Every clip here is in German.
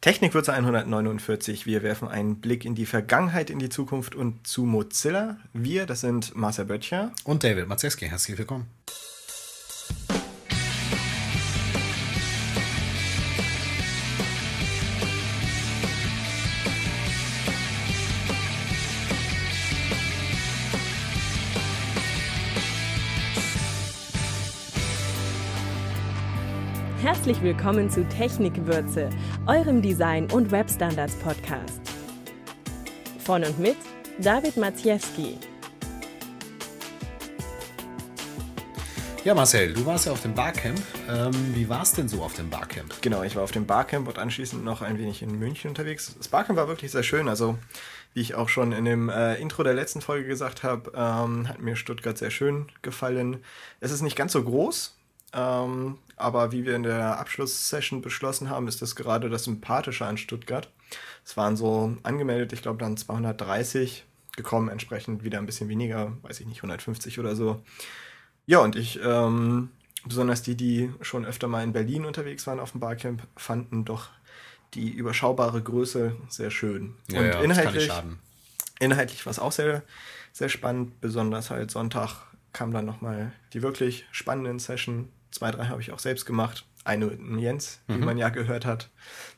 Technikwürze 149. Wir werfen einen Blick in die Vergangenheit, in die Zukunft und zu Mozilla. Wir, das sind Marcel Böttcher und David Mazeski. Herzlich willkommen. Herzlich willkommen zu Technikwürze, eurem Design- und Webstandards-Podcast. Von und mit David Maciejewski. Ja, Marcel, du warst ja auf dem Barcamp. Ähm, wie war es denn so auf dem Barcamp? Genau, ich war auf dem Barcamp und anschließend noch ein wenig in München unterwegs. Das Barcamp war wirklich sehr schön. Also, wie ich auch schon in dem äh, Intro der letzten Folge gesagt habe, ähm, hat mir Stuttgart sehr schön gefallen. Es ist nicht ganz so groß, ähm, aber wie wir in der Abschlusssession beschlossen haben, ist das gerade das Sympathische an Stuttgart. Es waren so angemeldet, ich glaube dann 230 gekommen, entsprechend wieder ein bisschen weniger, weiß ich nicht, 150 oder so. Ja, und ich, ähm, besonders die, die schon öfter mal in Berlin unterwegs waren auf dem Barcamp, fanden doch die überschaubare Größe sehr schön. Ja, und ja, inhaltlich, inhaltlich war es auch sehr, sehr spannend, besonders halt Sonntag kam dann nochmal die wirklich spannenden Session Zwei, drei habe ich auch selbst gemacht. Eine mit Jens, mhm. wie man ja gehört hat.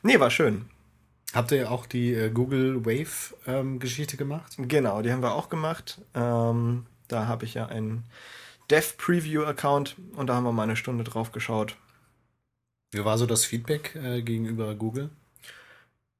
Nee, war schön. Habt ihr auch die äh, Google Wave ähm, Geschichte gemacht? Genau, die haben wir auch gemacht. Ähm, da habe ich ja einen Dev Preview Account und da haben wir mal eine Stunde drauf geschaut. Wie war so das Feedback äh, gegenüber Google?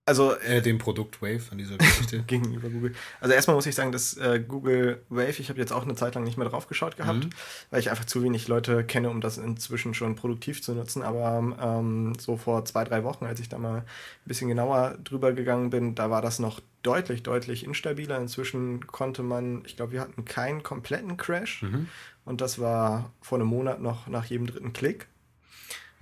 Also äh, dem Produkt Wave an dieser Geschichte gegenüber Google. Also erstmal muss ich sagen, dass äh, Google Wave, ich habe jetzt auch eine Zeit lang nicht mehr drauf geschaut gehabt, mhm. weil ich einfach zu wenig Leute kenne, um das inzwischen schon produktiv zu nutzen. Aber ähm, so vor zwei, drei Wochen, als ich da mal ein bisschen genauer drüber gegangen bin, da war das noch deutlich, deutlich instabiler. Inzwischen konnte man, ich glaube, wir hatten keinen kompletten Crash. Mhm. Und das war vor einem Monat noch nach jedem dritten Klick.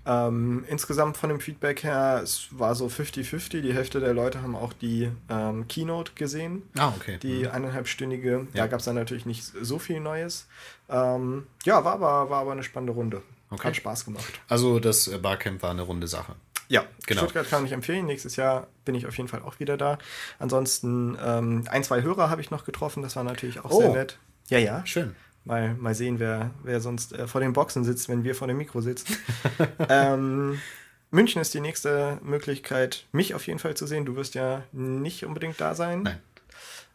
Ähm, insgesamt von dem Feedback her, es war so 50-50. Die Hälfte der Leute haben auch die ähm, Keynote gesehen. Ah, okay. Die mhm. eineinhalbstündige. Ja. Da gab es dann natürlich nicht so viel Neues. Ähm, ja, war aber, war aber eine spannende Runde. Okay. Hat Spaß gemacht. Also das äh, Barcamp war eine runde Sache. Ja, genau. Stuttgart kann ich empfehlen. Nächstes Jahr bin ich auf jeden Fall auch wieder da. Ansonsten ähm, ein, zwei Hörer habe ich noch getroffen. Das war natürlich auch oh. sehr nett. Ja, ja. Schön. Mal, mal sehen, wer, wer sonst äh, vor den Boxen sitzt, wenn wir vor dem Mikro sitzen. ähm, München ist die nächste Möglichkeit, mich auf jeden Fall zu sehen. Du wirst ja nicht unbedingt da sein. Nein.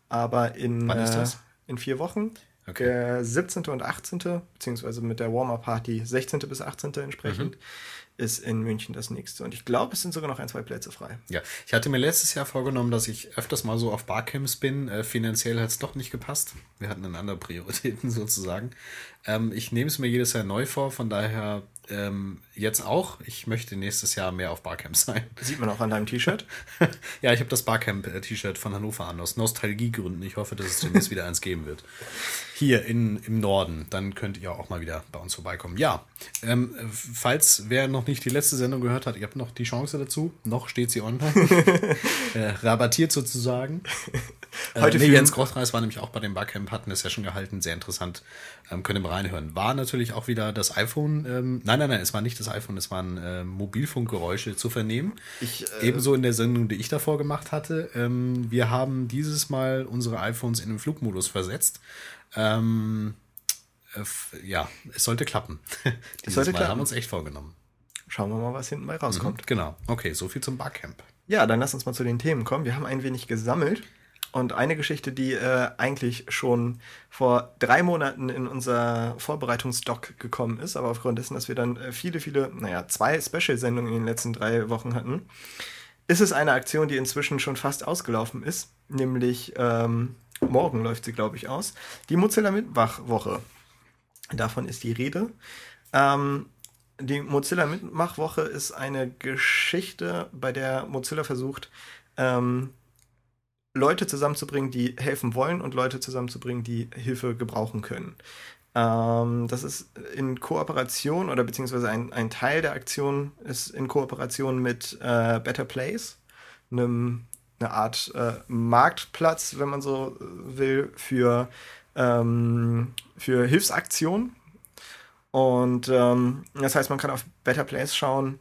Aber in, Wann ist das? Äh, in vier Wochen. Okay. Der 17. und 18., beziehungsweise mit der Warm-Up-Party 16. bis 18. entsprechend. Mhm ist in München das nächste. Und ich glaube, es sind sogar noch ein, zwei Plätze frei. Ja, ich hatte mir letztes Jahr vorgenommen, dass ich öfters mal so auf Barcamps bin. Äh, finanziell hat es doch nicht gepasst. Wir hatten dann andere Prioritäten sozusagen. Ähm, ich nehme es mir jedes Jahr neu vor, von daher ähm, jetzt auch. Ich möchte nächstes Jahr mehr auf Barcamp sein. Sieht man auch an deinem T-Shirt? ja, ich habe das Barcamp-T-Shirt von Hannover an, aus Nostalgiegründen. Ich hoffe, dass es demnächst wieder eins geben wird. Hier in, im Norden. Dann könnt ihr auch mal wieder bei uns vorbeikommen. Ja, ähm, falls wer noch nicht die letzte Sendung gehört hat, ihr habt noch die Chance dazu. Noch steht sie online. äh, rabattiert sozusagen. Heute äh, nee, Jens Großreis war nämlich auch bei dem Barcamp, hat eine Session gehalten, sehr interessant. Ähm, könnt ihr mal reinhören. War natürlich auch wieder das iPhone. Ähm, nein, nein, nein, es war nicht das iPhone, es waren äh, Mobilfunkgeräusche zu vernehmen. Ich, äh, Ebenso in der Sendung, die ich davor gemacht hatte. Ähm, wir haben dieses Mal unsere iPhones in den Flugmodus versetzt. Ähm, äh, ja, es sollte klappen. es sollte Mal klappen. haben wir uns echt vorgenommen. Schauen wir mal, was hinten bei rauskommt. Mhm, genau. Okay, so viel zum Barcamp. Ja, dann lass uns mal zu den Themen kommen. Wir haben ein wenig gesammelt. Und eine Geschichte, die äh, eigentlich schon vor drei Monaten in unser Vorbereitungsdoc gekommen ist, aber aufgrund dessen, dass wir dann äh, viele, viele, naja, zwei Special-Sendungen in den letzten drei Wochen hatten, ist es eine Aktion, die inzwischen schon fast ausgelaufen ist. Nämlich ähm, morgen läuft sie, glaube ich, aus. Die Mozilla Mitmachwoche. Davon ist die Rede. Ähm, die Mozilla Mitmachwoche ist eine Geschichte, bei der Mozilla versucht, ähm, Leute zusammenzubringen, die helfen wollen und Leute zusammenzubringen, die Hilfe gebrauchen können. Ähm, das ist in Kooperation oder beziehungsweise ein, ein Teil der Aktion ist in Kooperation mit äh, Better Place, einem, eine Art äh, Marktplatz, wenn man so will, für, ähm, für Hilfsaktionen. Und ähm, das heißt, man kann auf Better Place schauen,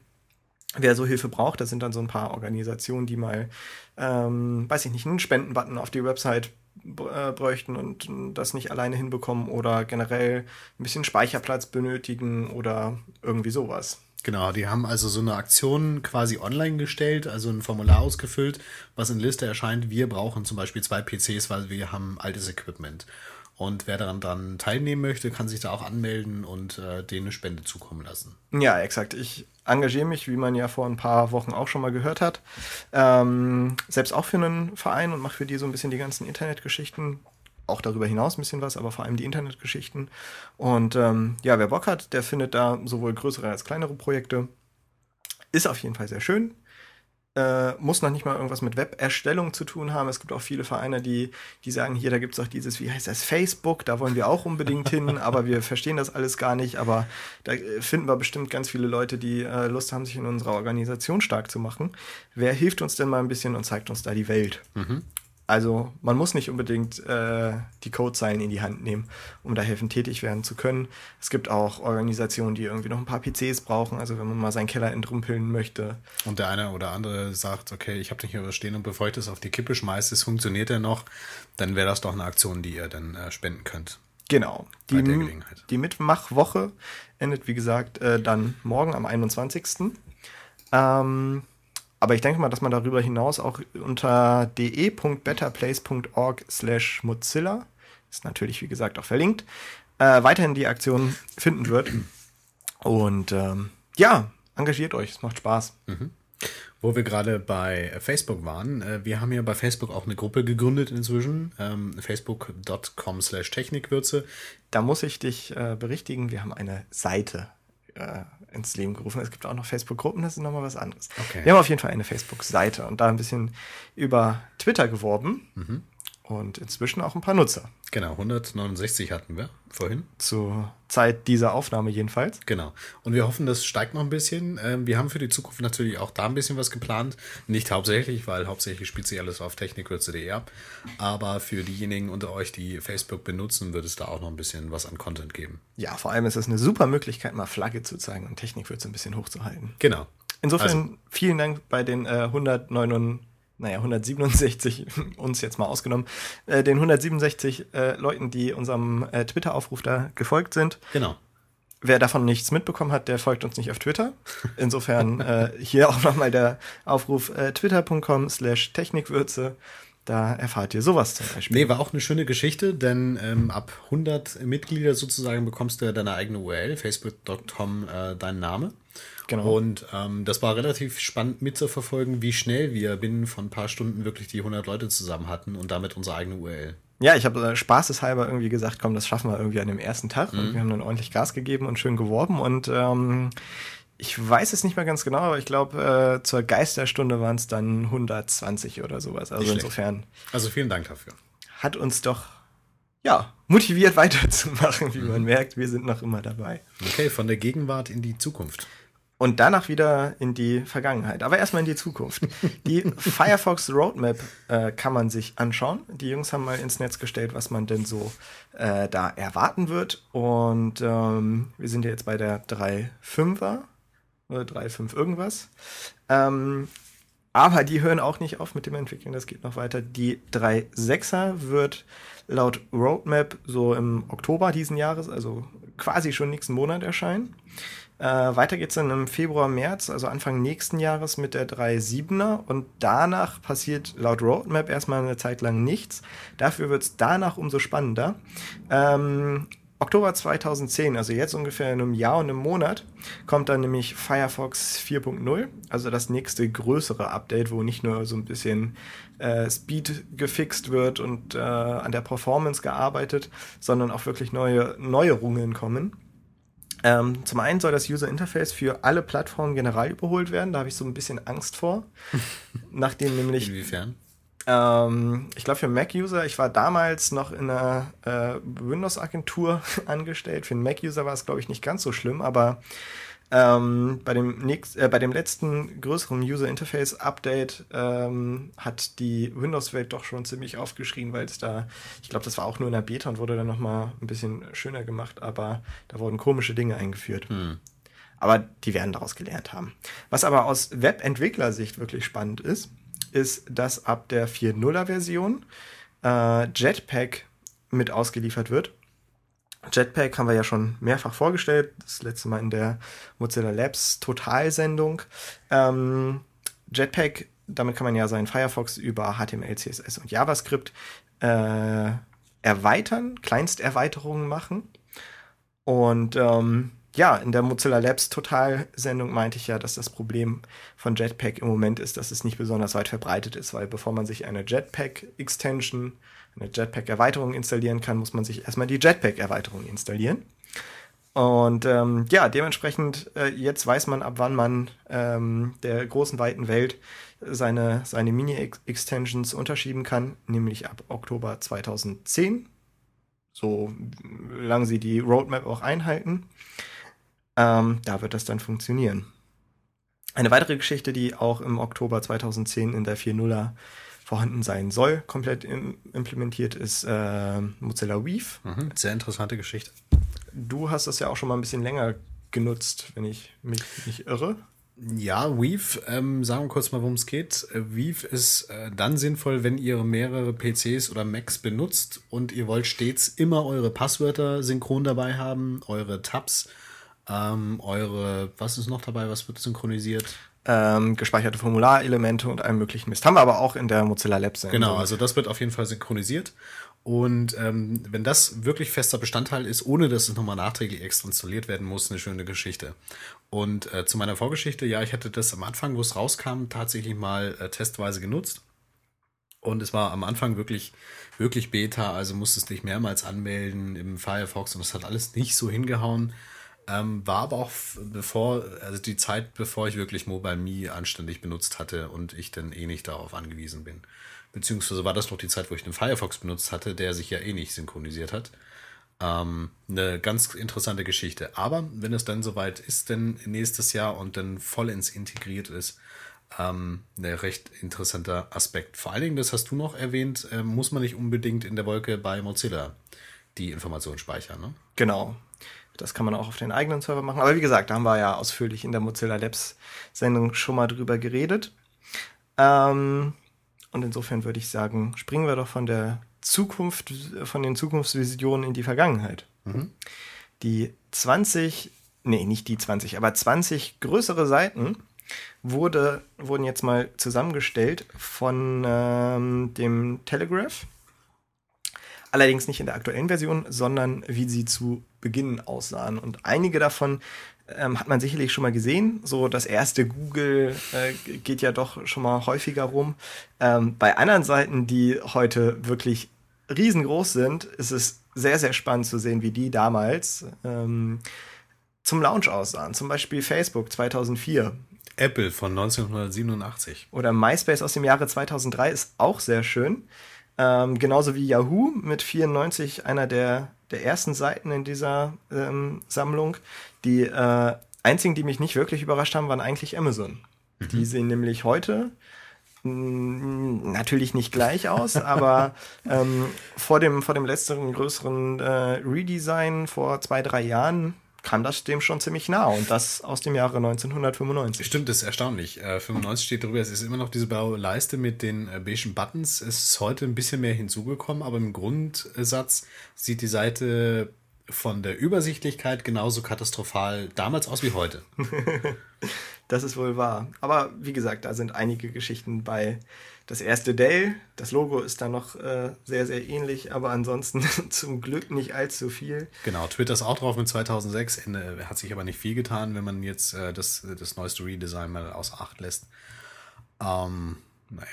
wer so Hilfe braucht, das sind dann so ein paar Organisationen, die mal, ähm, weiß ich nicht, einen Spendenbutton auf die Website äh, bräuchten und das nicht alleine hinbekommen oder generell ein bisschen Speicherplatz benötigen oder irgendwie sowas. Genau, die haben also so eine Aktion quasi online gestellt, also ein Formular ausgefüllt, was in Liste erscheint. Wir brauchen zum Beispiel zwei PCs, weil wir haben altes Equipment. Und wer daran dann teilnehmen möchte, kann sich da auch anmelden und äh, denen eine Spende zukommen lassen. Ja, exakt. Ich engagiere mich, wie man ja vor ein paar Wochen auch schon mal gehört hat, ähm, selbst auch für einen Verein und mache für die so ein bisschen die ganzen Internetgeschichten. Auch darüber hinaus ein bisschen was, aber vor allem die Internetgeschichten. Und ähm, ja, wer Bock hat, der findet da sowohl größere als kleinere Projekte. Ist auf jeden Fall sehr schön äh, muss noch nicht mal irgendwas mit Web-Erstellung zu tun haben. Es gibt auch viele Vereine, die, die sagen, hier, da gibt es auch dieses, wie heißt das, Facebook, da wollen wir auch unbedingt hin, aber wir verstehen das alles gar nicht. Aber da äh, finden wir bestimmt ganz viele Leute, die äh, Lust haben, sich in unserer Organisation stark zu machen. Wer hilft uns denn mal ein bisschen und zeigt uns da die Welt? Mhm. Also man muss nicht unbedingt äh, die Codezeilen in die Hand nehmen, um da helfen tätig werden zu können. Es gibt auch Organisationen, die irgendwie noch ein paar PCs brauchen, also wenn man mal seinen Keller entrümpeln möchte. Und der eine oder andere sagt, okay, ich habe den hier überstehen und bevor ich das auf die Kippe schmeiße, es funktioniert er noch, dann wäre das doch eine Aktion, die ihr dann äh, spenden könnt. Genau. Die, die Mitmachwoche endet, wie gesagt, äh, dann morgen am 21. Ähm, aber ich denke mal, dass man darüber hinaus auch unter de.betterplace.org slash Mozilla, ist natürlich wie gesagt auch verlinkt, äh, weiterhin die Aktion finden wird. Und ähm, ja, engagiert euch, es macht Spaß. Mhm. Wo wir gerade bei Facebook waren, äh, wir haben ja bei Facebook auch eine Gruppe gegründet inzwischen, ähm, facebook.com slash Technikwürze. Da muss ich dich äh, berichtigen, wir haben eine Seite äh, ins Leben gerufen. Es gibt auch noch Facebook-Gruppen, das ist nochmal was anderes. Okay. Wir haben auf jeden Fall eine Facebook-Seite und da ein bisschen über Twitter geworben. Mhm und inzwischen auch ein paar Nutzer. Genau, 169 hatten wir vorhin. Zur Zeit dieser Aufnahme jedenfalls. Genau. Und wir hoffen, das steigt noch ein bisschen. Ähm, wir haben für die Zukunft natürlich auch da ein bisschen was geplant. Nicht hauptsächlich, weil hauptsächlich spielt sich alles auf technikwürze.de ab. Aber für diejenigen unter euch, die Facebook benutzen, wird es da auch noch ein bisschen was an Content geben. Ja, vor allem ist es eine super Möglichkeit, mal Flagge zu zeigen und Technikwürze ein bisschen hochzuhalten. Genau. Insofern also, vielen Dank bei den äh, 169 naja, 167, uns jetzt mal ausgenommen, äh, den 167 äh, Leuten, die unserem äh, Twitter-Aufruf da gefolgt sind. Genau. Wer davon nichts mitbekommen hat, der folgt uns nicht auf Twitter. Insofern äh, hier auch nochmal der Aufruf äh, twitter.com slash Technikwürze. Da erfahrt ihr sowas zum Beispiel. Nee, war auch eine schöne Geschichte, denn ähm, ab 100 Mitglieder sozusagen bekommst du deine eigene URL, facebook.com äh, dein Name. Genau. Und ähm, das war relativ spannend mitzuverfolgen, wie schnell wir binnen von ein paar Stunden wirklich die 100 Leute zusammen hatten und damit unsere eigene URL. Ja, ich habe äh, spaßeshalber irgendwie gesagt, komm, das schaffen wir irgendwie an dem ersten Tag. Mhm. Und wir haben dann ordentlich Gas gegeben und schön geworben. Und ähm, ich weiß es nicht mehr ganz genau, aber ich glaube, äh, zur Geisterstunde waren es dann 120 oder sowas. Also insofern. Also vielen Dank dafür. Hat uns doch ja, motiviert weiterzumachen, wie mhm. man merkt. Wir sind noch immer dabei. Okay, von der Gegenwart in die Zukunft und danach wieder in die Vergangenheit. Aber erstmal in die Zukunft. Die Firefox Roadmap äh, kann man sich anschauen. Die Jungs haben mal ins Netz gestellt, was man denn so äh, da erwarten wird. Und ähm, wir sind ja jetzt bei der 3.5er oder 3.5 irgendwas. Ähm, aber die hören auch nicht auf mit dem Entwickeln, das geht noch weiter. Die 3.6er wird laut Roadmap so im Oktober diesen Jahres, also quasi schon nächsten Monat erscheinen. Äh, weiter geht's dann im Februar, März, also Anfang nächsten Jahres mit der 3.7er und danach passiert laut Roadmap erstmal eine Zeit lang nichts. Dafür wird's danach umso spannender. Ähm, Oktober 2010, also jetzt ungefähr in einem Jahr und einem Monat, kommt dann nämlich Firefox 4.0, also das nächste größere Update, wo nicht nur so ein bisschen äh, Speed gefixt wird und äh, an der Performance gearbeitet, sondern auch wirklich neue Neuerungen kommen. Ähm, zum einen soll das User Interface für alle Plattformen general überholt werden. Da habe ich so ein bisschen Angst vor. nachdem nämlich. Inwiefern? Ähm, ich glaube für Mac-User, ich war damals noch in einer äh, Windows-Agentur angestellt. Für einen Mac-User war es, glaube ich, nicht ganz so schlimm, aber ähm, bei, dem nächst, äh, bei dem letzten größeren User Interface Update ähm, hat die Windows-Welt doch schon ziemlich aufgeschrien, weil es da, ich glaube, das war auch nur in der Beta und wurde dann nochmal ein bisschen schöner gemacht, aber da wurden komische Dinge eingeführt. Hm. Aber die werden daraus gelernt haben. Was aber aus Webentwicklersicht wirklich spannend ist, ist, dass ab der 4.0er Version äh, Jetpack mit ausgeliefert wird. Jetpack haben wir ja schon mehrfach vorgestellt, das letzte Mal in der Mozilla Labs Totalsendung. Ähm, Jetpack, damit kann man ja seinen Firefox über HTML, CSS und JavaScript äh, erweitern, Kleinsterweiterungen machen. Und ähm, ja, in der Mozilla Labs Total-Sendung meinte ich ja, dass das Problem von Jetpack im Moment ist, dass es nicht besonders weit verbreitet ist, weil bevor man sich eine Jetpack-Extension, eine Jetpack-Erweiterung installieren kann, muss man sich erstmal die Jetpack-Erweiterung installieren. Und ähm, ja, dementsprechend, äh, jetzt weiß man, ab wann man ähm, der großen, weiten Welt seine, seine Mini-Extensions unterschieben kann, nämlich ab Oktober 2010, so lange sie die Roadmap auch einhalten. Ähm, da wird das dann funktionieren. Eine weitere Geschichte, die auch im Oktober 2010 in der 4.0er vorhanden sein soll, komplett im, implementiert, ist äh, Mozilla Weave. Mhm, sehr interessante Geschichte. Du hast das ja auch schon mal ein bisschen länger genutzt, wenn ich mich nicht irre. Ja, Weave, ähm, sagen wir kurz mal, worum es geht. Äh, Weave ist äh, dann sinnvoll, wenn ihr mehrere PCs oder Macs benutzt und ihr wollt stets immer eure Passwörter synchron dabei haben, eure Tabs, ähm, eure, was ist noch dabei, was wird synchronisiert? Ähm, gespeicherte Formularelemente und allem möglichen Mist. Haben wir aber auch in der Mozilla Labs. Genau, also das wird auf jeden Fall synchronisiert. Und ähm, wenn das wirklich fester Bestandteil ist, ohne dass es nochmal nachträglich extra installiert werden muss, eine schöne Geschichte. Und äh, zu meiner Vorgeschichte, ja, ich hatte das am Anfang, wo es rauskam, tatsächlich mal äh, testweise genutzt. Und es war am Anfang wirklich, wirklich Beta, also musstest dich mehrmals anmelden im Firefox und es hat alles nicht so hingehauen. Ähm, war aber auch bevor, also die Zeit, bevor ich wirklich Mobile Me anständig benutzt hatte und ich dann eh nicht darauf angewiesen bin. Beziehungsweise war das noch die Zeit, wo ich den Firefox benutzt hatte, der sich ja eh nicht synchronisiert hat. Ähm, eine ganz interessante Geschichte. Aber wenn es dann soweit ist, denn nächstes Jahr und dann vollends integriert ist, ähm, ein recht interessanter Aspekt. Vor allen Dingen, das hast du noch erwähnt, äh, muss man nicht unbedingt in der Wolke bei Mozilla die Informationen speichern. Ne? Genau. Das kann man auch auf den eigenen Server machen. Aber wie gesagt, da haben wir ja ausführlich in der Mozilla Labs Sendung schon mal drüber geredet. Ähm, und insofern würde ich sagen, springen wir doch von der Zukunft, von den Zukunftsvisionen in die Vergangenheit. Mhm. Die 20, nee, nicht die 20, aber 20 größere Seiten wurde, wurden jetzt mal zusammengestellt von ähm, dem Telegraph. Allerdings nicht in der aktuellen Version, sondern wie sie zu Beginn aussahen. Und einige davon ähm, hat man sicherlich schon mal gesehen. So das erste Google äh, geht ja doch schon mal häufiger rum. Ähm, bei anderen Seiten, die heute wirklich riesengroß sind, ist es sehr, sehr spannend zu sehen, wie die damals ähm, zum Launch aussahen. Zum Beispiel Facebook 2004. Apple von 1987. Oder MySpace aus dem Jahre 2003 ist auch sehr schön. Ähm, genauso wie Yahoo mit 94, einer der, der ersten Seiten in dieser ähm, Sammlung. Die äh, einzigen, die mich nicht wirklich überrascht haben, waren eigentlich Amazon. Mhm. Die sehen nämlich heute mh, natürlich nicht gleich aus, aber ähm, vor, dem, vor dem letzten größeren äh, Redesign vor zwei, drei Jahren kam das dem schon ziemlich nah und das aus dem Jahre 1995. Stimmt, das ist erstaunlich. Äh, 95 steht drüber, es ist immer noch diese blaue Leiste mit den äh, beigen Buttons. Es ist heute ein bisschen mehr hinzugekommen, aber im Grundsatz sieht die Seite von der Übersichtlichkeit genauso katastrophal damals aus wie heute. das ist wohl wahr. Aber wie gesagt, da sind einige Geschichten bei, das erste Dell, das Logo ist da noch äh, sehr, sehr ähnlich, aber ansonsten zum Glück nicht allzu viel. Genau, Twitter ist auch drauf mit 2006, Ende, hat sich aber nicht viel getan, wenn man jetzt äh, das, das neueste Redesign mal außer Acht lässt. Ähm, naja.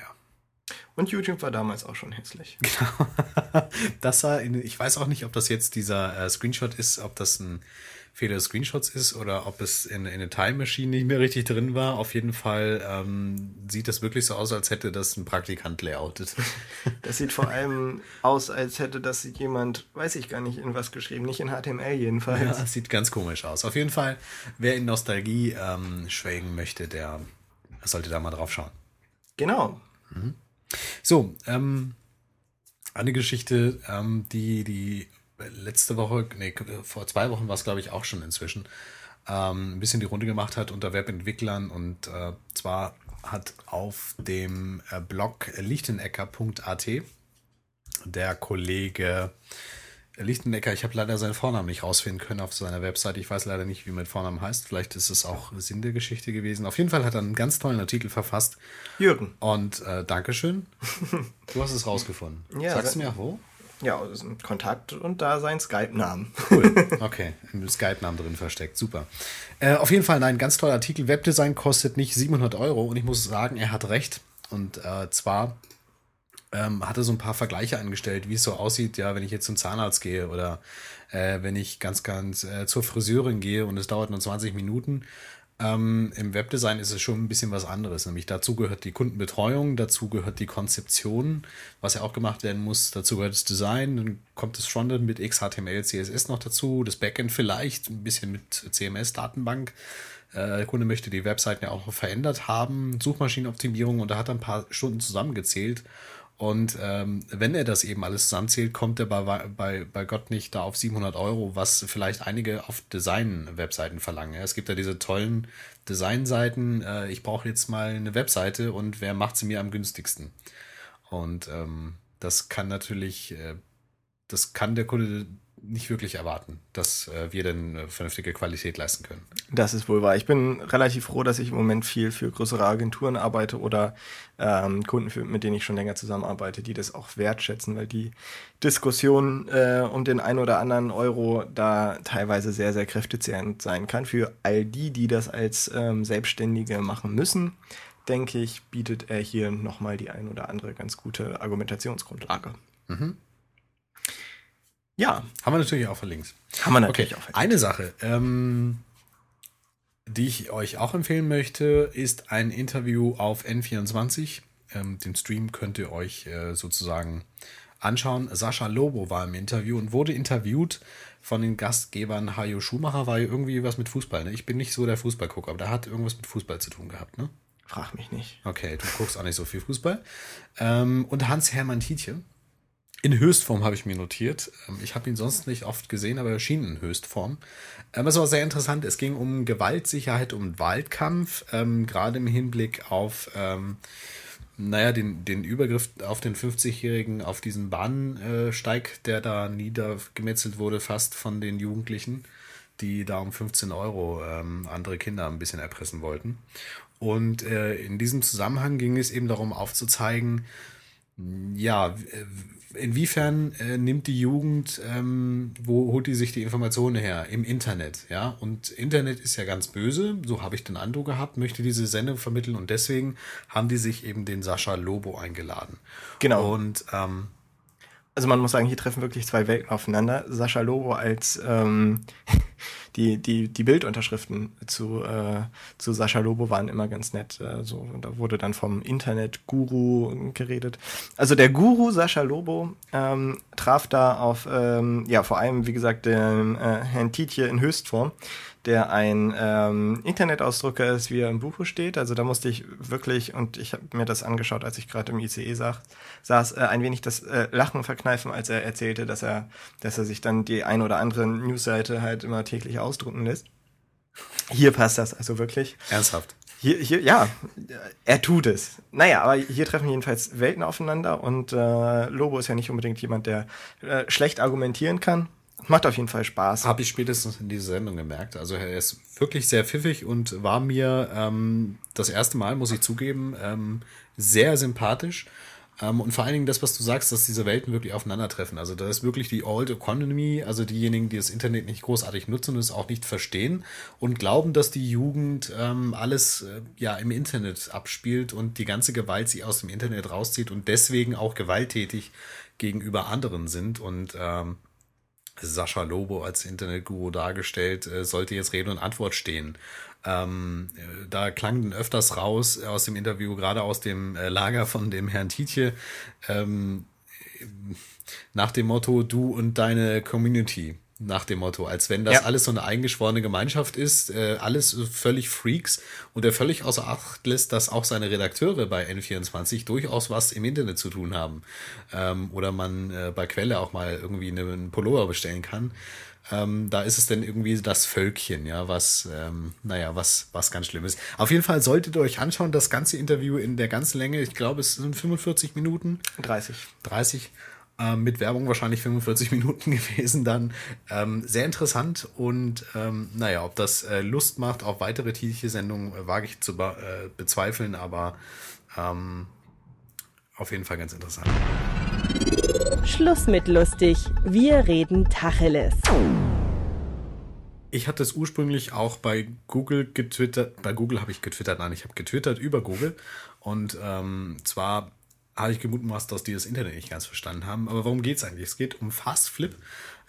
Und YouTube war damals auch schon hässlich. Genau. Das war, in, ich weiß auch nicht, ob das jetzt dieser äh, Screenshot ist, ob das ein Fehler des Screenshots ist oder ob es in, in der Time Machine nicht mehr richtig drin war. Auf jeden Fall ähm, sieht das wirklich so aus, als hätte das ein Praktikant layoutet. Das sieht vor allem aus, als hätte das jemand, weiß ich gar nicht, in was geschrieben, nicht in HTML jedenfalls. Ja, das sieht ganz komisch aus. Auf jeden Fall, wer in Nostalgie ähm, schwelgen möchte, der sollte da mal drauf schauen. Genau. Mhm. So, ähm, eine Geschichte, ähm, die, die letzte Woche, nee, vor zwei Wochen war es, glaube ich, auch schon inzwischen, ähm, ein bisschen die Runde gemacht hat unter Webentwicklern und äh, zwar hat auf dem äh, Blog lichtenecker.at der Kollege Lichtenecker, ich habe leider seinen Vornamen nicht rausfinden können auf seiner Website. Ich weiß leider nicht, wie mein Vornamen heißt. Vielleicht ist es auch Sinn der Geschichte gewesen. Auf jeden Fall hat er einen ganz tollen Artikel verfasst. Jürgen. Und äh, Dankeschön. Du hast es rausgefunden. Ja, Sagst du mir auch wo? Ja, ein Kontakt und da sein Skype-Namen. Cool. Okay, im Skype-Namen drin versteckt. Super. Äh, auf jeden Fall, nein, ganz toller Artikel. Webdesign kostet nicht 700 Euro und ich muss sagen, er hat recht. Und äh, zwar ähm, hat er so ein paar Vergleiche angestellt, wie es so aussieht, ja, wenn ich jetzt zum Zahnarzt gehe oder äh, wenn ich ganz, ganz äh, zur Friseurin gehe und es dauert nur 20 Minuten. Ähm, Im Webdesign ist es schon ein bisschen was anderes. Nämlich dazu gehört die Kundenbetreuung, dazu gehört die Konzeption, was ja auch gemacht werden muss. Dazu gehört das Design, dann kommt das Frontend mit XHTML, CSS noch dazu, das Backend vielleicht ein bisschen mit CMS-Datenbank. Äh, Der Kunde möchte die Webseiten ja auch verändert haben, Suchmaschinenoptimierung und da hat er ein paar Stunden zusammengezählt. Und ähm, wenn er das eben alles zusammenzählt, kommt er bei, bei, bei Gott nicht da auf 700 Euro, was vielleicht einige auf Design-Webseiten verlangen. Es gibt ja diese tollen Designseiten, äh, ich brauche jetzt mal eine Webseite und wer macht sie mir am günstigsten? Und ähm, das kann natürlich, äh, das kann der Kunde nicht wirklich erwarten, dass äh, wir dann äh, vernünftige Qualität leisten können. Das ist wohl wahr. Ich bin relativ froh, dass ich im Moment viel für größere Agenturen arbeite oder ähm, Kunden, für, mit denen ich schon länger zusammenarbeite, die das auch wertschätzen, weil die Diskussion äh, um den einen oder anderen Euro da teilweise sehr, sehr kräftezehrend sein kann. Für all die, die das als ähm, Selbstständige machen müssen, denke ich, bietet er hier nochmal die ein oder andere ganz gute Argumentationsgrundlage. Ja, Haben wir natürlich auch verlinkt. haben wir Okay, natürlich auch. eine Sache, ähm, die ich euch auch empfehlen möchte, ist ein Interview auf N24. Ähm, den Stream könnt ihr euch äh, sozusagen anschauen. Sascha Lobo war im Interview und wurde interviewt von den Gastgebern Hajo Schumacher, war irgendwie was mit Fußball. Ne? Ich bin nicht so der Fußballgucker, aber der hat irgendwas mit Fußball zu tun gehabt. Ne? Frag mich nicht. Okay, du guckst auch nicht so viel Fußball. Ähm, und Hans-Hermann Tietje. In Höchstform habe ich mir notiert. Ähm, Ich habe ihn sonst nicht oft gesehen, aber er erschien in Höchstform. Ähm, Es war sehr interessant. Es ging um Gewaltsicherheit, um Waldkampf, ähm, gerade im Hinblick auf, ähm, naja, den, den Übergriff auf den 50-Jährigen, auf diesen Bahnsteig, der da niedergemetzelt wurde, fast von den Jugendlichen, die da um 15 Euro ähm, andere Kinder ein bisschen erpressen wollten. Und äh, in diesem Zusammenhang ging es eben darum aufzuzeigen, ja, inwiefern äh, nimmt die Jugend, ähm, wo holt die sich die Informationen her? Im Internet, ja. Und Internet ist ja ganz böse, so habe ich den Eindruck gehabt, möchte diese Sendung vermitteln und deswegen haben die sich eben den Sascha Lobo eingeladen. Genau. Und ähm, also man muss sagen, hier treffen wirklich zwei Welten aufeinander. Sascha Lobo als ähm, die, die, die Bildunterschriften zu, äh, zu Sascha Lobo waren immer ganz nett. Äh, da wurde dann vom Internet-Guru geredet. Also der Guru Sascha Lobo ähm, traf da auf, ähm, ja, vor allem, wie gesagt, den äh, Herrn Tietje in Höchstform, der ein ähm, Internetausdrucker ist, wie er im Buche steht. Also da musste ich wirklich, und ich habe mir das angeschaut, als ich gerade im ICE saß, saß äh, ein wenig das äh, Lachen verkneifen, als er erzählte, dass er, dass er sich dann die ein oder andere Newsseite halt immer täglich ausdrucken lässt. Hier passt das also wirklich. ernsthaft. Hier, hier, ja, er tut es. Naja, aber hier treffen jedenfalls Welten aufeinander und äh, Lobo ist ja nicht unbedingt jemand, der äh, schlecht argumentieren kann. Macht auf jeden Fall Spaß. Habe ich spätestens in dieser Sendung gemerkt. Also er ist wirklich sehr pfiffig und war mir ähm, das erste Mal, muss ich zugeben, ähm, sehr sympathisch. Ähm, und vor allen Dingen das, was du sagst, dass diese Welten wirklich aufeinandertreffen. Also da ist wirklich die Old Economy, also diejenigen, die das Internet nicht großartig nutzen und es auch nicht verstehen und glauben, dass die Jugend ähm, alles äh, ja im Internet abspielt und die ganze Gewalt sie aus dem Internet rauszieht und deswegen auch gewalttätig gegenüber anderen sind und ähm, Sascha Lobo als Internetguru dargestellt, äh, sollte jetzt Rede und Antwort stehen. Ähm, äh, da klang dann öfters raus aus dem Interview, gerade aus dem äh, Lager von dem Herrn Tietje, ähm, nach dem Motto, du und deine Community. Nach dem Motto, als wenn das ja. alles so eine eingeschworene Gemeinschaft ist, äh, alles völlig Freaks und er völlig außer Acht lässt, dass auch seine Redakteure bei N24 durchaus was im Internet zu tun haben. Ähm, oder man äh, bei Quelle auch mal irgendwie einen Pullover bestellen kann. Ähm, da ist es dann irgendwie das Völkchen, ja, was, ähm, naja, was, was ganz schlimm ist. Auf jeden Fall solltet ihr euch anschauen, das ganze Interview in der ganzen Länge, ich glaube, es sind 45 Minuten. 30. 30 ähm, mit Werbung wahrscheinlich 45 Minuten gewesen dann. Ähm, sehr interessant und ähm, naja, ob das äh, Lust macht auf weitere Tierchen-Sendungen, äh, wage ich zu be äh, bezweifeln, aber ähm, auf jeden Fall ganz interessant. Schluss mit lustig. Wir reden Tacheles. Ich hatte es ursprünglich auch bei Google getwittert. Bei Google habe ich getwittert, nein, ich habe getwittert über Google. Und ähm, zwar habe ich gemutmaßt, dass die das Internet nicht ganz verstanden haben. Aber worum geht es eigentlich? Es geht um Fastflip.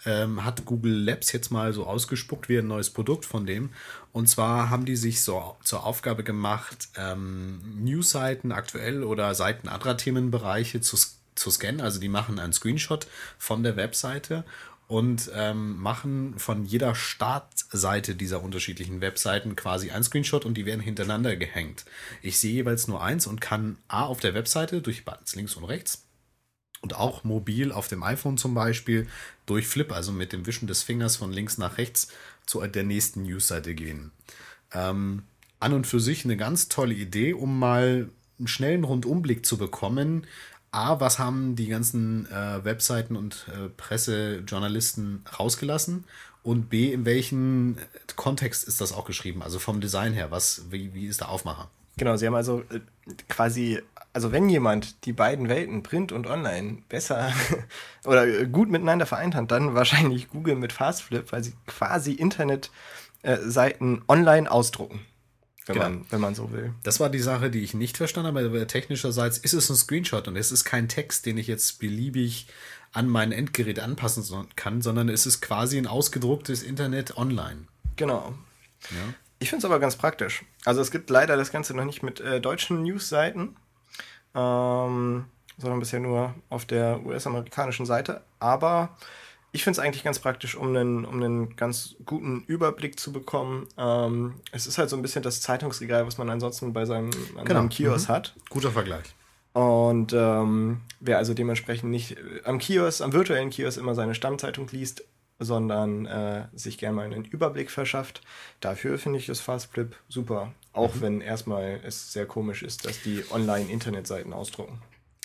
Ähm, hat Google Labs jetzt mal so ausgespuckt wie ein neues Produkt von dem. Und zwar haben die sich so zur Aufgabe gemacht, ähm, Newsseiten aktuell oder Seiten anderer Themenbereiche zu, zu scannen. Also die machen einen Screenshot von der Webseite und ähm, machen von jeder Startseite dieser unterschiedlichen Webseiten quasi ein Screenshot und die werden hintereinander gehängt. Ich sehe jeweils nur eins und kann A auf der Webseite durch Buttons links und rechts und auch mobil auf dem iPhone zum Beispiel durch Flip, also mit dem Wischen des Fingers von links nach rechts zu der nächsten Newsseite gehen. Ähm, an und für sich eine ganz tolle Idee, um mal einen schnellen Rundumblick zu bekommen, A, was haben die ganzen äh, Webseiten und äh, Pressejournalisten rausgelassen? Und B, in welchem Kontext ist das auch geschrieben? Also vom Design her, was, wie, wie ist der Aufmacher? Genau, sie haben also äh, quasi, also wenn jemand die beiden Welten, Print und Online, besser oder äh, gut miteinander vereint hat, dann wahrscheinlich Google mit Fastflip, weil sie quasi Internetseiten äh, online ausdrucken wenn, genau. man, wenn man so will. Das war die Sache, die ich nicht verstanden habe. Aber technischerseits ist es ein Screenshot und es ist kein Text, den ich jetzt beliebig an mein Endgerät anpassen kann, sondern es ist quasi ein ausgedrucktes Internet online. Genau. Ja. Ich finde es aber ganz praktisch. Also es gibt leider das Ganze noch nicht mit äh, deutschen News-Seiten, ähm, sondern bisher nur auf der US-amerikanischen Seite. Aber ich finde es eigentlich ganz praktisch, um einen, um einen ganz guten Überblick zu bekommen. Ähm, es ist halt so ein bisschen das Zeitungsregal, was man ansonsten bei seinem, an genau. seinem Kiosk mhm. hat. Guter Vergleich. Und ähm, wer also dementsprechend nicht am Kiosk, am virtuellen Kiosk immer seine Stammzeitung liest, sondern äh, sich gerne mal einen Überblick verschafft, dafür finde ich das Fastflip super. Auch mhm. wenn erstmal es sehr komisch ist, dass die Online-Internetseiten ausdrucken.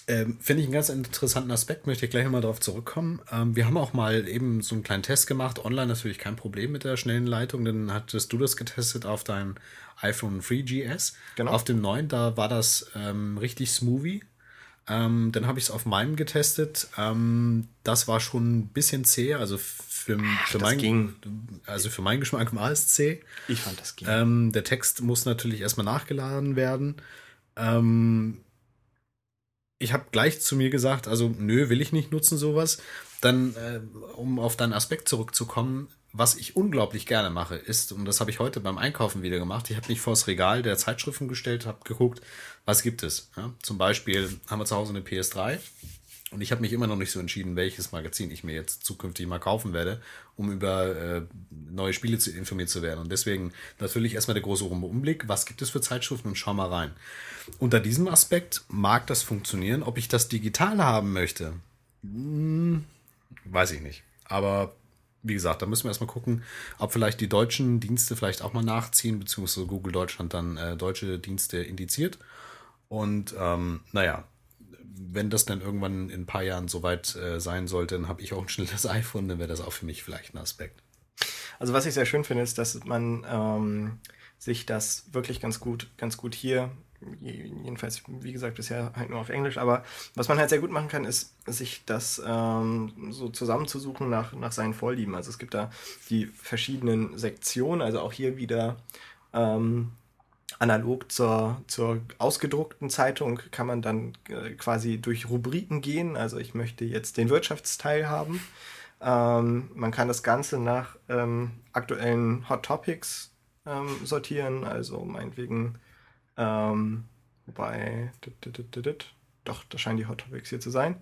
Ähm, Finde ich einen ganz interessanten Aspekt, möchte ich gleich nochmal darauf zurückkommen. Ähm, wir haben auch mal eben so einen kleinen Test gemacht. Online natürlich kein Problem mit der schnellen Leitung. Dann hattest du das getestet auf deinem iPhone 3GS. Genau. Auf dem neuen, da war das ähm, richtig smoothie. Ähm, dann habe ich es auf meinem getestet. Ähm, das war schon ein bisschen zäh, also für, Ach, für mein, ging. also für meinen Geschmack war es zäh. Ich fand das ging. Ähm, der Text muss natürlich erstmal nachgeladen werden. Ähm, ich habe gleich zu mir gesagt, also nö, will ich nicht nutzen sowas. Dann, äh, um auf deinen Aspekt zurückzukommen, was ich unglaublich gerne mache, ist, und das habe ich heute beim Einkaufen wieder gemacht, ich habe mich vors Regal der Zeitschriften gestellt, habe geguckt, was gibt es. Ja? Zum Beispiel haben wir zu Hause eine PS3 und ich habe mich immer noch nicht so entschieden, welches Magazin ich mir jetzt zukünftig mal kaufen werde, um über äh, neue Spiele zu informiert zu werden. Und deswegen natürlich erstmal der große Umblick, was gibt es für Zeitschriften und schau mal rein. Unter diesem Aspekt mag das funktionieren. Ob ich das digital haben möchte, hm, weiß ich nicht. Aber wie gesagt, da müssen wir erstmal gucken, ob vielleicht die deutschen Dienste vielleicht auch mal nachziehen, beziehungsweise Google Deutschland dann äh, deutsche Dienste indiziert. Und ähm, naja, wenn das dann irgendwann in ein paar Jahren soweit äh, sein sollte, dann habe ich auch ein schnelles iPhone, dann wäre das auch für mich vielleicht ein Aspekt. Also was ich sehr schön finde, ist, dass man ähm, sich das wirklich ganz gut, ganz gut hier, jedenfalls, wie gesagt, bisher halt nur auf Englisch, aber was man halt sehr gut machen kann, ist, sich das ähm, so zusammenzusuchen nach, nach seinen Vorlieben. Also es gibt da die verschiedenen Sektionen, also auch hier wieder ähm, analog zur, zur ausgedruckten Zeitung kann man dann äh, quasi durch Rubriken gehen. Also ich möchte jetzt den Wirtschaftsteil haben. Ähm, man kann das Ganze nach ähm, aktuellen Hot Topics ähm, sortieren, also meinetwegen ähm, wobei doch, das scheinen die Hot Topics hier zu sein.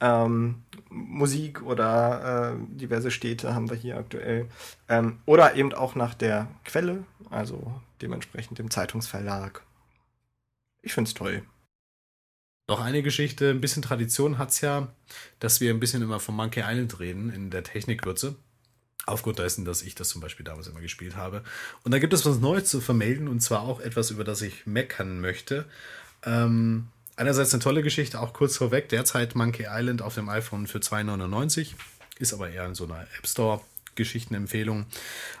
Ähm, Musik oder äh, diverse Städte haben wir hier aktuell. Ähm, oder eben auch nach der Quelle, also dementsprechend dem Zeitungsverlag. Ich finde es toll. Noch eine Geschichte, ein bisschen Tradition hat es ja, dass wir ein bisschen immer vom Monkey Island reden in der Technikwürze. Aufgrund dessen, dass ich das zum Beispiel damals immer gespielt habe. Und da gibt es was Neues zu vermelden und zwar auch etwas, über das ich meckern möchte. Ähm, einerseits eine tolle Geschichte, auch kurz vorweg. Derzeit Monkey Island auf dem iPhone für 2,99. Ist aber eher in so einer App Store Geschichtenempfehlung.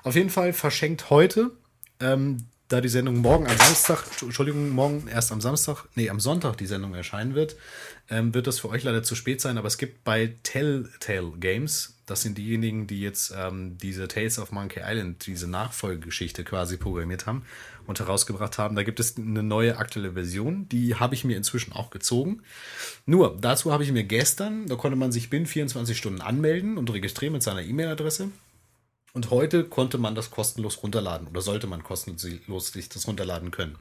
Auf jeden Fall verschenkt heute ähm, da die Sendung morgen am Samstag, Entschuldigung, morgen erst am Samstag, nee, am Sonntag die Sendung erscheinen wird, ähm, wird das für euch leider zu spät sein, aber es gibt bei Telltale Games, das sind diejenigen, die jetzt ähm, diese Tales of Monkey Island, diese Nachfolgegeschichte quasi programmiert haben und herausgebracht haben, da gibt es eine neue aktuelle Version, die habe ich mir inzwischen auch gezogen. Nur, dazu habe ich mir gestern, da konnte man sich binnen 24 Stunden anmelden und registrieren mit seiner E-Mail-Adresse. Und heute konnte man das kostenlos runterladen oder sollte man kostenlos sich das runterladen können.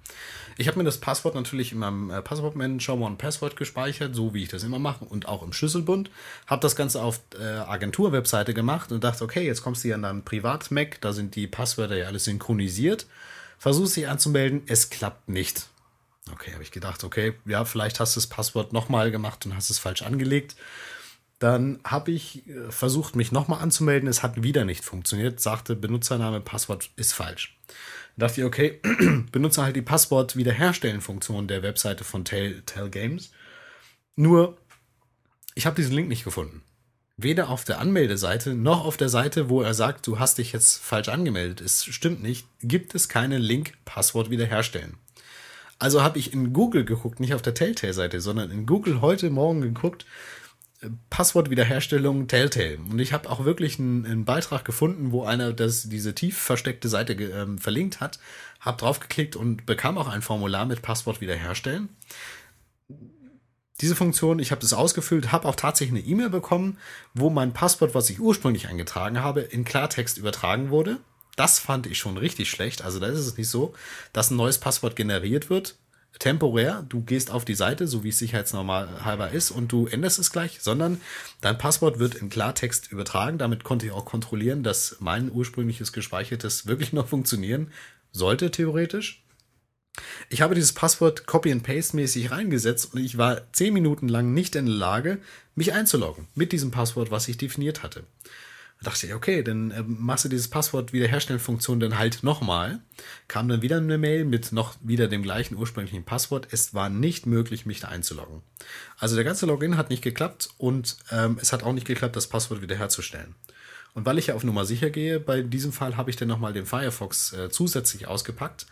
Ich habe mir das Passwort natürlich in meinem äh, Passwortmanager One Password gespeichert, so wie ich das immer mache und auch im Schlüsselbund. Habe das Ganze auf äh, Agentur-Webseite gemacht und dachte, okay, jetzt kommst du hier an deinem Privat-Mac, da sind die Passwörter ja alles synchronisiert. Versuchst dich anzumelden, es klappt nicht. Okay, habe ich gedacht, okay, ja, vielleicht hast du das Passwort nochmal gemacht und hast es falsch angelegt. Dann habe ich äh, versucht, mich nochmal anzumelden. Es hat wieder nicht funktioniert. Sagte, Benutzername, Passwort ist falsch. Dann dachte ich, okay, benutze halt die Passwort-Wiederherstellen-Funktion der Webseite von Telltale Games. Nur, ich habe diesen Link nicht gefunden. Weder auf der Anmeldeseite noch auf der Seite, wo er sagt, du hast dich jetzt falsch angemeldet. Es stimmt nicht. Gibt es keinen Link Passwort wiederherstellen. Also habe ich in Google geguckt, nicht auf der Telltale-Seite, sondern in Google heute Morgen geguckt, Passwortwiederherstellung Telltale. Und ich habe auch wirklich einen, einen, Beitrag gefunden, wo einer das, diese tief versteckte Seite ähm, verlinkt hat. Habe draufgeklickt und bekam auch ein Formular mit Passwort wiederherstellen. Diese Funktion, ich habe das ausgefüllt, habe auch tatsächlich eine E-Mail bekommen, wo mein Passwort, was ich ursprünglich eingetragen habe, in Klartext übertragen wurde. Das fand ich schon richtig schlecht. Also da ist es nicht so, dass ein neues Passwort generiert wird temporär, du gehst auf die Seite, so wie es sicherheitsnormal halber ist, und du änderst es gleich, sondern dein Passwort wird in Klartext übertragen. Damit konnte ich auch kontrollieren, dass mein ursprüngliches gespeichertes wirklich noch funktionieren sollte, theoretisch. Ich habe dieses Passwort Copy and Paste mäßig reingesetzt und ich war zehn Minuten lang nicht in der Lage, mich einzuloggen mit diesem Passwort, was ich definiert hatte. Da dachte ich, okay, dann äh, machst du dieses Passwort wiederherstellen-Funktion dann halt nochmal. Kam dann wieder eine Mail mit noch wieder dem gleichen ursprünglichen Passwort. Es war nicht möglich, mich da einzuloggen. Also der ganze Login hat nicht geklappt und ähm, es hat auch nicht geklappt, das Passwort wiederherzustellen. Und weil ich ja auf Nummer sicher gehe, bei diesem Fall habe ich dann nochmal den Firefox äh, zusätzlich ausgepackt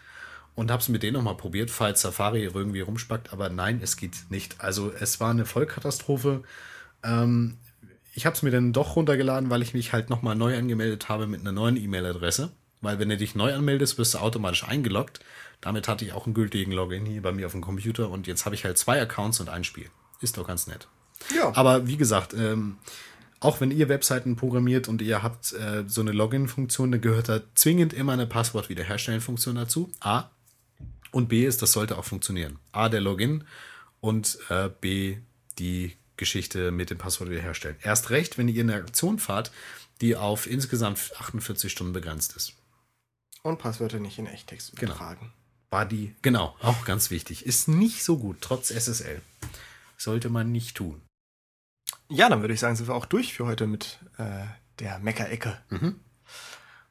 und habe es mit denen nochmal probiert, falls Safari irgendwie rumspackt. Aber nein, es geht nicht. Also es war eine Vollkatastrophe. Ähm, ich habe es mir dann doch runtergeladen, weil ich mich halt nochmal neu angemeldet habe mit einer neuen E-Mail-Adresse. Weil wenn du dich neu anmeldest, wirst du automatisch eingeloggt. Damit hatte ich auch einen gültigen Login hier bei mir auf dem Computer und jetzt habe ich halt zwei Accounts und ein Spiel. Ist doch ganz nett. Ja. Aber wie gesagt, ähm, auch wenn ihr Webseiten programmiert und ihr habt äh, so eine Login-Funktion, dann gehört da zwingend immer eine Passwort-Wiederherstellen-Funktion dazu. A. Und B ist, das sollte auch funktionieren. A, der Login und äh, B, die Geschichte mit dem Passwort wiederherstellen. Erst recht, wenn ihr eine Aktion fahrt, die auf insgesamt 48 Stunden begrenzt ist. Und Passwörter nicht in Echttext genau. übertragen. War die, genau, auch ganz wichtig. Ist nicht so gut, trotz SSL. Sollte man nicht tun. Ja, dann würde ich sagen, sind wir auch durch für heute mit äh, der Meckerecke. Mhm.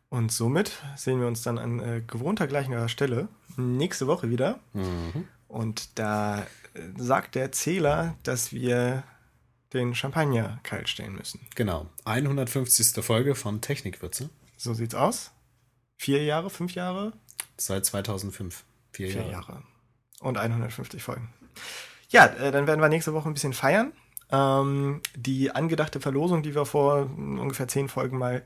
Und somit sehen wir uns dann an äh, gewohnter gleicher Stelle nächste Woche wieder. Mhm. Und da äh, sagt der Zähler, dass wir den Champagner kalt stellen müssen. Genau. 150. Folge von Technikwürze. So sieht's aus. Vier Jahre, fünf Jahre? Seit 2005. Vier, Vier Jahre. Jahre. Und 150 Folgen. Ja, äh, dann werden wir nächste Woche ein bisschen feiern. Ähm, die angedachte Verlosung, die wir vor ungefähr zehn Folgen mal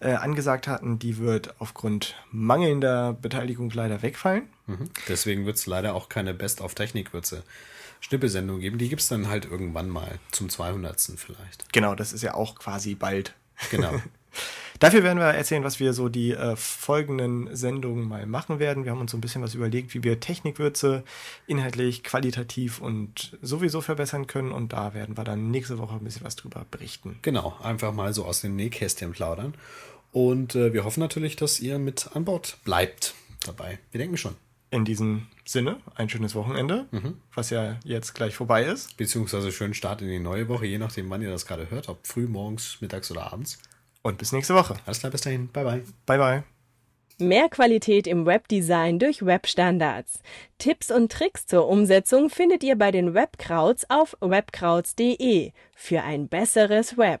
äh, angesagt hatten, die wird aufgrund mangelnder Beteiligung leider wegfallen. Mhm. Deswegen wird es leider auch keine Best-of-Technikwürze Schnippelsendung geben. Die gibt es dann halt irgendwann mal zum 200. vielleicht. Genau, das ist ja auch quasi bald. Genau. Dafür werden wir erzählen, was wir so die äh, folgenden Sendungen mal machen werden. Wir haben uns so ein bisschen was überlegt, wie wir Technikwürze inhaltlich, qualitativ und sowieso verbessern können. Und da werden wir dann nächste Woche ein bisschen was drüber berichten. Genau, einfach mal so aus dem Nähkästchen plaudern. Und äh, wir hoffen natürlich, dass ihr mit an Bord bleibt dabei. Wir denken schon. In diesem Sinne, ein schönes Wochenende, was ja jetzt gleich vorbei ist. Beziehungsweise schönen Start in die neue Woche, je nachdem, wann ihr das gerade hört. Ob früh, morgens, mittags oder abends. Und bis nächste Woche. Alles klar, bis dahin. Bye, bye. Bye, bye. Mehr Qualität im Webdesign durch Webstandards. Tipps und Tricks zur Umsetzung findet ihr bei den Webkrauts auf webkrauts.de für ein besseres Web.